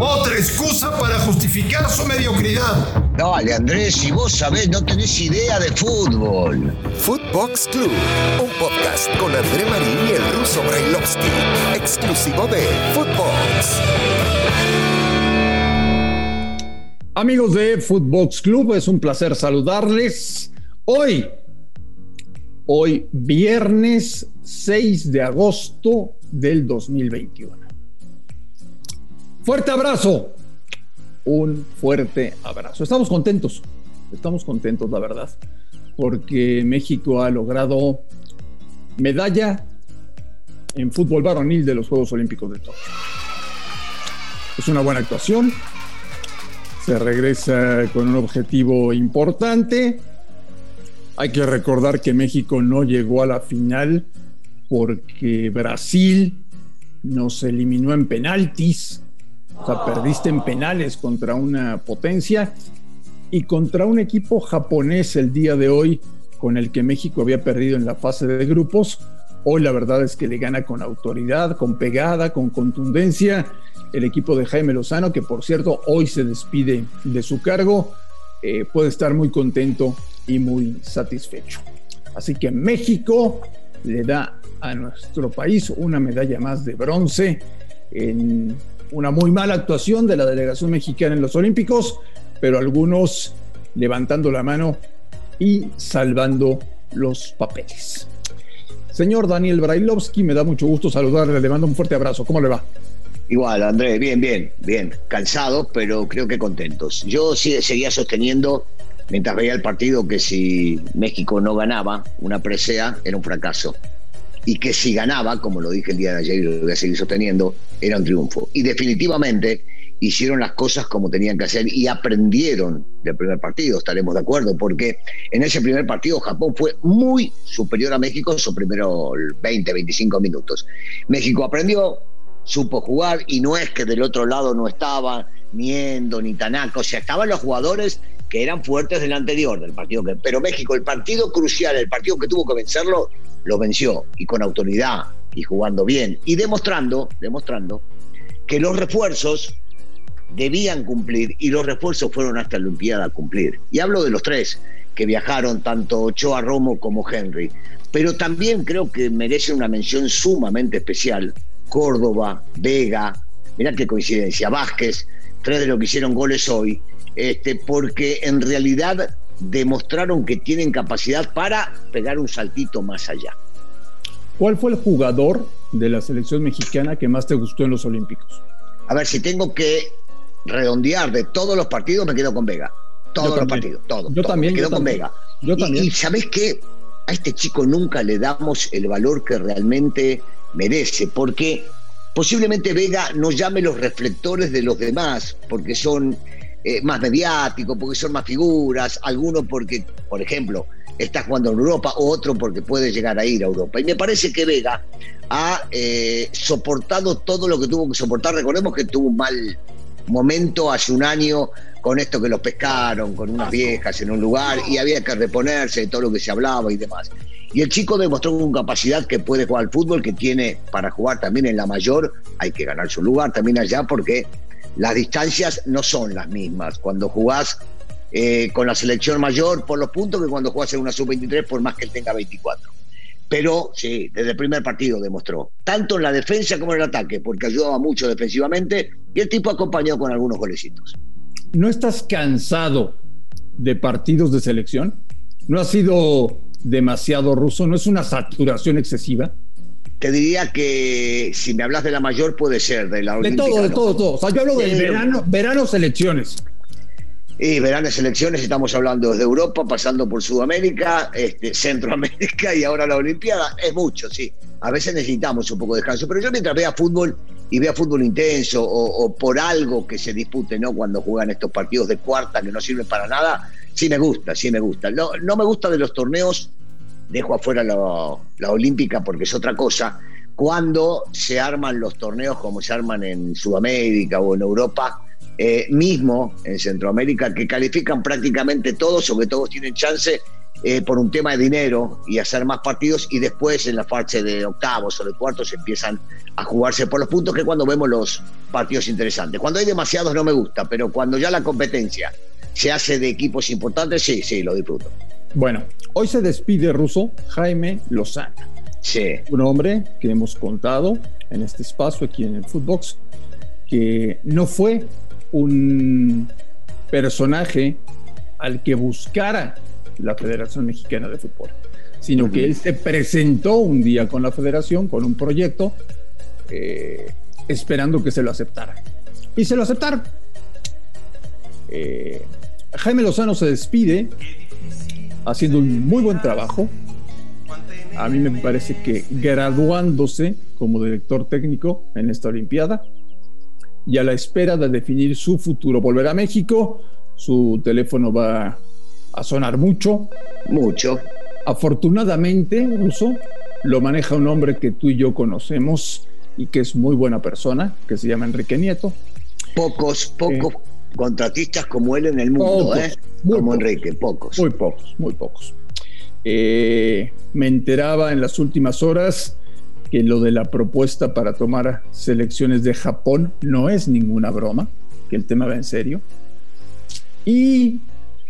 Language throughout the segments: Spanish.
Otra excusa para justificar su mediocridad. Dale, Andrés, si vos sabés, no tenés idea de fútbol. Footbox Club, un podcast con André Marín y el ruso Brailovsky, exclusivo de Footbox. Amigos de Footbox Club, es un placer saludarles. Hoy, hoy viernes 6 de agosto del 2021. Fuerte abrazo. Un fuerte abrazo. Estamos contentos. Estamos contentos, la verdad. Porque México ha logrado medalla en fútbol varonil de los Juegos Olímpicos de Tokio. Es una buena actuación. Se regresa con un objetivo importante. Hay que recordar que México no llegó a la final porque Brasil nos eliminó en penaltis o sea, perdiste en penales contra una potencia y contra un equipo japonés el día de hoy con el que México había perdido en la fase de grupos. Hoy la verdad es que le gana con autoridad, con pegada, con contundencia el equipo de Jaime Lozano, que por cierto hoy se despide de su cargo, eh, puede estar muy contento y muy satisfecho. Así que México le da a nuestro país una medalla más de bronce en una muy mala actuación de la delegación mexicana en los Olímpicos, pero algunos levantando la mano y salvando los papeles. Señor Daniel Brailovsky, me da mucho gusto saludarle, le mando un fuerte abrazo. ¿Cómo le va? Igual, Andrés, bien, bien, bien. Cansados, pero creo que contentos. Yo sí, seguía sosteniendo, mientras veía el partido, que si México no ganaba una presea, era un fracaso y que si ganaba, como lo dije el día de ayer y lo voy a seguir sosteniendo, era un triunfo. Y definitivamente hicieron las cosas como tenían que hacer y aprendieron del primer partido, estaremos de acuerdo, porque en ese primer partido Japón fue muy superior a México en sus primeros 20, 25 minutos. México aprendió, supo jugar y no es que del otro lado no estaba Niendo ni Tanaka, o sea, estaban los jugadores que eran fuertes del anterior, del partido que... Pero México, el partido crucial, el partido que tuvo que vencerlo, lo venció y con autoridad y jugando bien y demostrando, demostrando que los refuerzos debían cumplir y los refuerzos fueron hasta la Olimpiada a cumplir. Y hablo de los tres que viajaron, tanto Ochoa Romo como Henry. Pero también creo que merece una mención sumamente especial. Córdoba, Vega, mirá qué coincidencia, Vázquez, tres de los que hicieron goles hoy, este, porque en realidad demostraron que tienen capacidad para pegar un saltito más allá. ¿Cuál fue el jugador de la selección mexicana que más te gustó en los Olímpicos? A ver, si tengo que redondear de todos los partidos, me quedo con Vega. Todos los partidos, todos. Yo también. Me quedo con Vega. Yo también. Y, ¿sabes qué? A este chico nunca le damos el valor que realmente merece, porque posiblemente Vega no llame los reflectores de los demás, porque son eh, más mediático, porque son más figuras, algunos porque, por ejemplo, está jugando en Europa, o otro porque puede llegar a ir a Europa. Y me parece que Vega ha eh, soportado todo lo que tuvo que soportar. Recordemos que tuvo un mal momento hace un año con esto que los pescaron, con unas viejas en un lugar, y había que reponerse de todo lo que se hablaba y demás. Y el chico demostró con capacidad que puede jugar al fútbol, que tiene para jugar también en la mayor, hay que ganar su lugar también allá porque las distancias no son las mismas. Cuando jugás eh, con la selección mayor por los puntos que cuando jugás en una sub-23 por más que él tenga 24. Pero sí, desde el primer partido demostró, tanto en la defensa como en el ataque, porque ayudaba mucho defensivamente y el tipo acompañó con algunos golecitos. ¿No estás cansado de partidos de selección? ¿No ha sido demasiado ruso? ¿No es una saturación excesiva? Te diría que si me hablas de la mayor puede ser, de la De todo, de todo, todo. O sea, yo hablo del verano, verano selecciones. Y verano selecciones, estamos hablando desde Europa, pasando por Sudamérica, este, Centroamérica y ahora la Olimpiada. Es mucho, sí. A veces necesitamos un poco de descanso, pero yo mientras vea fútbol y vea fútbol intenso o, por algo que se dispute, ¿no? Cuando juegan estos partidos de cuarta que no sirven para nada, sí me gusta, sí me gusta. No, no me gusta de los torneos dejo afuera la olímpica porque es otra cosa, cuando se arman los torneos como se arman en Sudamérica o en Europa, eh, mismo en Centroamérica, que califican prácticamente todos o que todos tienen chance eh, por un tema de dinero y hacer más partidos y después en la fase de octavos o de cuartos empiezan a jugarse por los puntos que cuando vemos los partidos interesantes. Cuando hay demasiados no me gusta, pero cuando ya la competencia se hace de equipos importantes, sí, sí, lo disfruto. Bueno, hoy se despide ruso Jaime Lozano. Sí. Un hombre que hemos contado en este espacio aquí en el Footbox, que no fue un personaje al que buscara la Federación Mexicana de Fútbol, sino que él se presentó un día con la federación, con un proyecto, eh, esperando que se lo aceptara. Y se lo aceptaron. Eh, Jaime Lozano se despide haciendo un muy buen trabajo. A mí me parece que graduándose como director técnico en esta Olimpiada y a la espera de definir su futuro. Volverá a México, su teléfono va a sonar mucho. Mucho. Afortunadamente, Ruso, lo maneja un hombre que tú y yo conocemos y que es muy buena persona, que se llama Enrique Nieto. Pocos, pocos contratistas como él en el mundo, ¿eh? Como Enrique, pocos. Muy pocos, muy pocos. Eh, me enteraba en las últimas horas que lo de la propuesta para tomar selecciones de Japón no es ninguna broma, que el tema va en serio. Y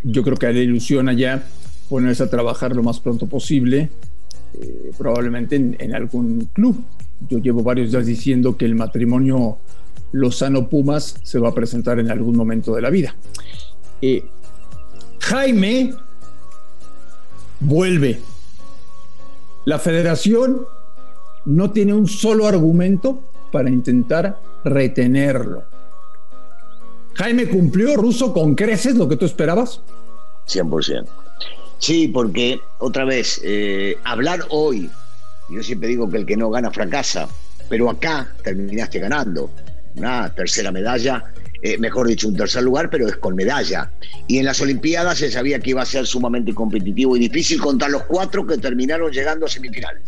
yo creo que le ilusiona ya ponerse a trabajar lo más pronto posible, eh, probablemente en, algún club. Yo llevo varios días diciendo que el matrimonio Lozano Pumas se va a presentar en algún momento de la vida. Eh, Jaime vuelve. La federación no tiene un solo argumento para intentar retenerlo. Jaime cumplió, Ruso, con creces lo que tú esperabas. 100%. Sí, porque otra vez, eh, hablar hoy, yo siempre digo que el que no gana fracasa, pero acá terminaste ganando una tercera medalla, eh, mejor dicho, un tercer lugar, pero es con medalla. Y en las Olimpiadas se sabía que iba a ser sumamente competitivo y difícil contra los cuatro que terminaron llegando a semifinal.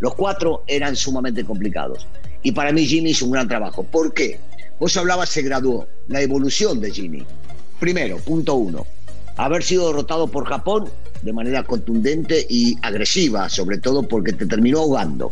Los cuatro eran sumamente complicados. Y para mí Jimmy hizo un gran trabajo. ¿Por qué? Vos hablabas, se graduó, la evolución de Jimmy. Primero, punto uno, haber sido derrotado por Japón de manera contundente y agresiva, sobre todo porque te terminó ahogando.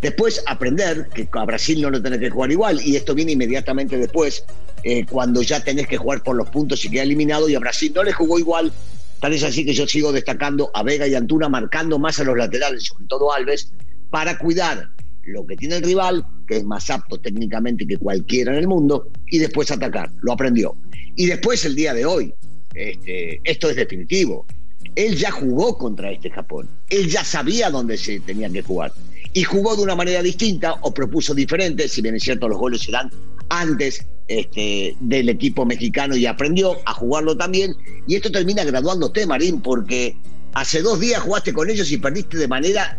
Después aprender que a Brasil no lo tenés que jugar igual y esto viene inmediatamente después, eh, cuando ya tenés que jugar por los puntos y queda eliminado y a Brasil no le jugó igual. Tal es así que yo sigo destacando a Vega y Antuna, marcando más a los laterales, sobre todo Alves, para cuidar lo que tiene el rival, que es más apto técnicamente que cualquiera en el mundo, y después atacar. Lo aprendió. Y después el día de hoy, este, esto es definitivo. Él ya jugó contra este Japón. Él ya sabía dónde se tenía que jugar. Y jugó de una manera distinta o propuso diferente, si bien es cierto los goles se dan antes este, del equipo mexicano y aprendió a jugarlo también. Y esto termina graduándote, Marín, porque hace dos días jugaste con ellos y perdiste de manera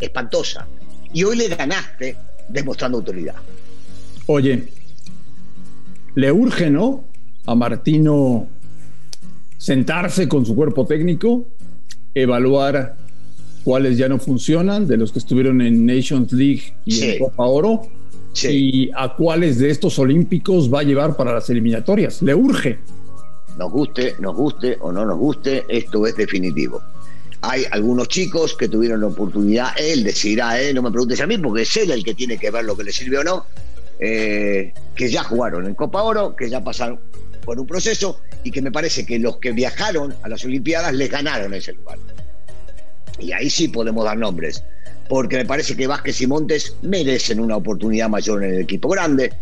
espantosa. Y hoy le ganaste demostrando autoridad. Oye, le urge, ¿no? A Martino sentarse con su cuerpo técnico, evaluar cuáles ya no funcionan, de los que estuvieron en Nations League y en Copa Oro, y a cuáles de estos olímpicos va a llevar para las eliminatorias. Le urge. Nos guste, nos guste o no nos guste, esto es definitivo. Hay algunos chicos que tuvieron la oportunidad, él decidirá, ¿eh? no me preguntes a mí, porque es él el que tiene que ver lo que le sirve o no, eh, que ya jugaron en Copa Oro, que ya pasaron por un proceso y que me parece que los que viajaron a las Olimpiadas les ganaron ese lugar. Y ahí sí podemos dar nombres, porque me parece que Vázquez y Montes merecen una oportunidad mayor en el equipo grande,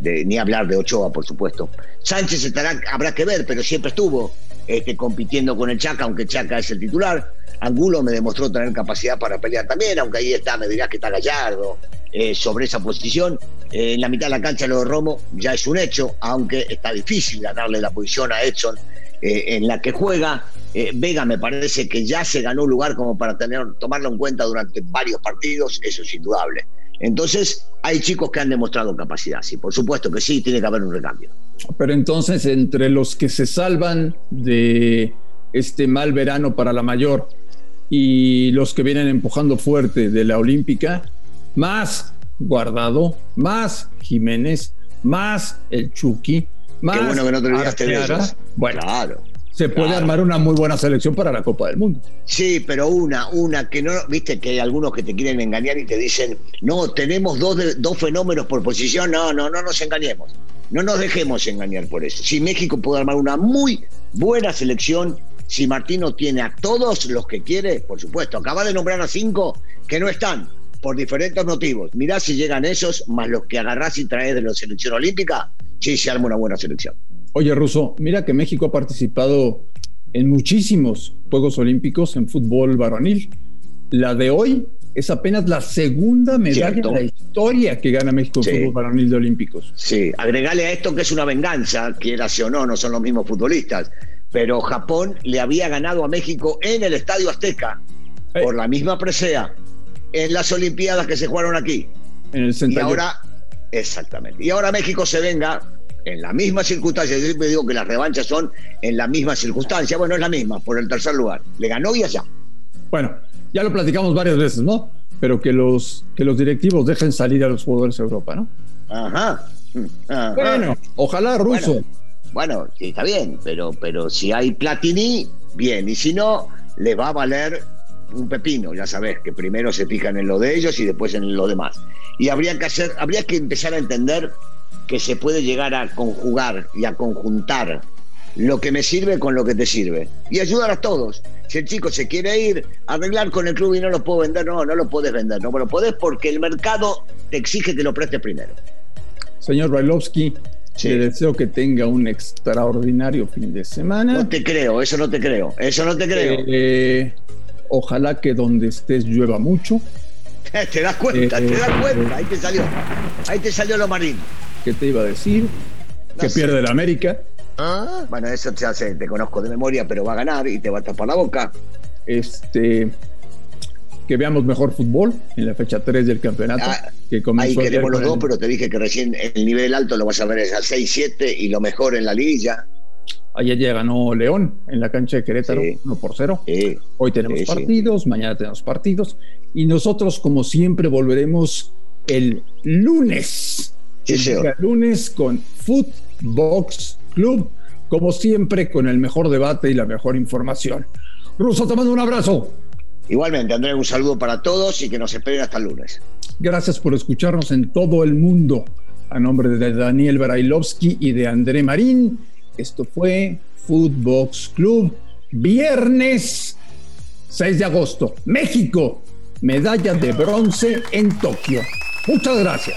de, ni hablar de Ochoa, por supuesto. Sánchez estará, habrá que ver, pero siempre estuvo este, compitiendo con el Chaca, aunque Chaca es el titular. Angulo me demostró tener capacidad para pelear también, aunque ahí está, me dirás que está Gallardo eh, sobre esa posición. Eh, en la mitad de la cancha lo de Romo ya es un hecho, aunque está difícil ganarle la posición a Edson eh, en la que juega. Vega me parece que ya se ganó un lugar como para tener, tomarlo en cuenta durante varios partidos, eso es indudable. Entonces, hay chicos que han demostrado capacidad, sí, por supuesto que sí, tiene que haber un recambio. Pero entonces, entre los que se salvan de este mal verano para la mayor, y los que vienen empujando fuerte de la Olímpica, más Guardado, más Jiménez, más el Chucky, más. Qué bueno que no te olvidaste de Bueno, claro. Se puede armar una muy buena selección para la Copa del Mundo. Sí, pero una, una que no, viste que hay algunos que te quieren engañar y te dicen, no, tenemos dos, dos fenómenos por posición, no, no, no nos engañemos, no nos dejemos engañar por eso. Si México puede armar una muy buena selección, si Martino tiene a todos los que quiere, por supuesto, acaba de nombrar a cinco que no están por diferentes motivos. Mirá si llegan esos, más los que agarrás y traes de la selección olímpica, sí se arma una buena selección. Oye, Russo, mira que México ha participado en muchísimos Juegos Olímpicos en fútbol varonil. La de hoy es apenas la segunda medalla de la historia que gana México en fútbol varonil de Olímpicos. Sí, agregale a esto que es una venganza, quiera o no, no son los mismos futbolistas, pero Japón le había ganado a México en el Estadio Azteca por la misma presea en las Olimpiadas que se jugaron aquí. En el Y ahora, exactamente. Y ahora México se venga en la misma circunstancia. Yo siempre digo que las revanchas son en la misma circunstancia. Bueno, es la misma, por el tercer lugar. Le ganó y allá. Bueno, ya lo platicamos varias veces, ¿no? Pero que los, que los directivos dejen salir a los jugadores de Europa, ¿no? Ajá. Bueno, ojalá ruso. Bueno, sí, está bien, pero, pero si hay Platini, bien. Y si no, le va a valer un pepino, ya sabes, que primero se fijan en lo de ellos y después en lo demás. Y habría que hacer, habría que empezar a entender que se puede llegar a conjugar y a conjuntar lo que me sirve con lo que te sirve y ayudar a todos. Si el chico se quiere ir a arreglar con el club y no lo puedo vender, no, no lo puedes vender, no lo podés porque el mercado te exige que lo prestes primero. Señor Bailovsky, le deseo que tenga un extraordinario fin de semana. No te creo, eso no te creo, eso no te creo. Eh, ojalá que donde estés llueva mucho. te das cuenta, te das cuenta, ahí te salió, ahí te salió lo marino. ¿Qué te iba a decir? que pierde el América. ¿Ah? Bueno, eso te hace, te conozco de memoria, pero va a ganar y te va a tapar la boca. Este que veamos mejor fútbol en la fecha 3 del campeonato. Ah, que ahí queremos los dos, pero te dije que recién el nivel alto lo vas a ver es al 6-7 y lo mejor en la liguilla. Ayer ya ganó León en la cancha de Querétaro, 1 por 0. Hoy tenemos partidos, mañana tenemos partidos y nosotros como siempre volveremos el lunes el lunes con Footbox Club, como siempre, con el mejor debate y la mejor información. Ruso, te mando un abrazo. Igualmente, Andrés, un saludo para todos y que nos esperen hasta el lunes. Gracias por escucharnos en todo el mundo. A nombre de Daniel Barailovsky y de André Marín, esto fue Footbox Club, viernes 6 de agosto, México, medalla de bronce en Tokio. Muchas gracias.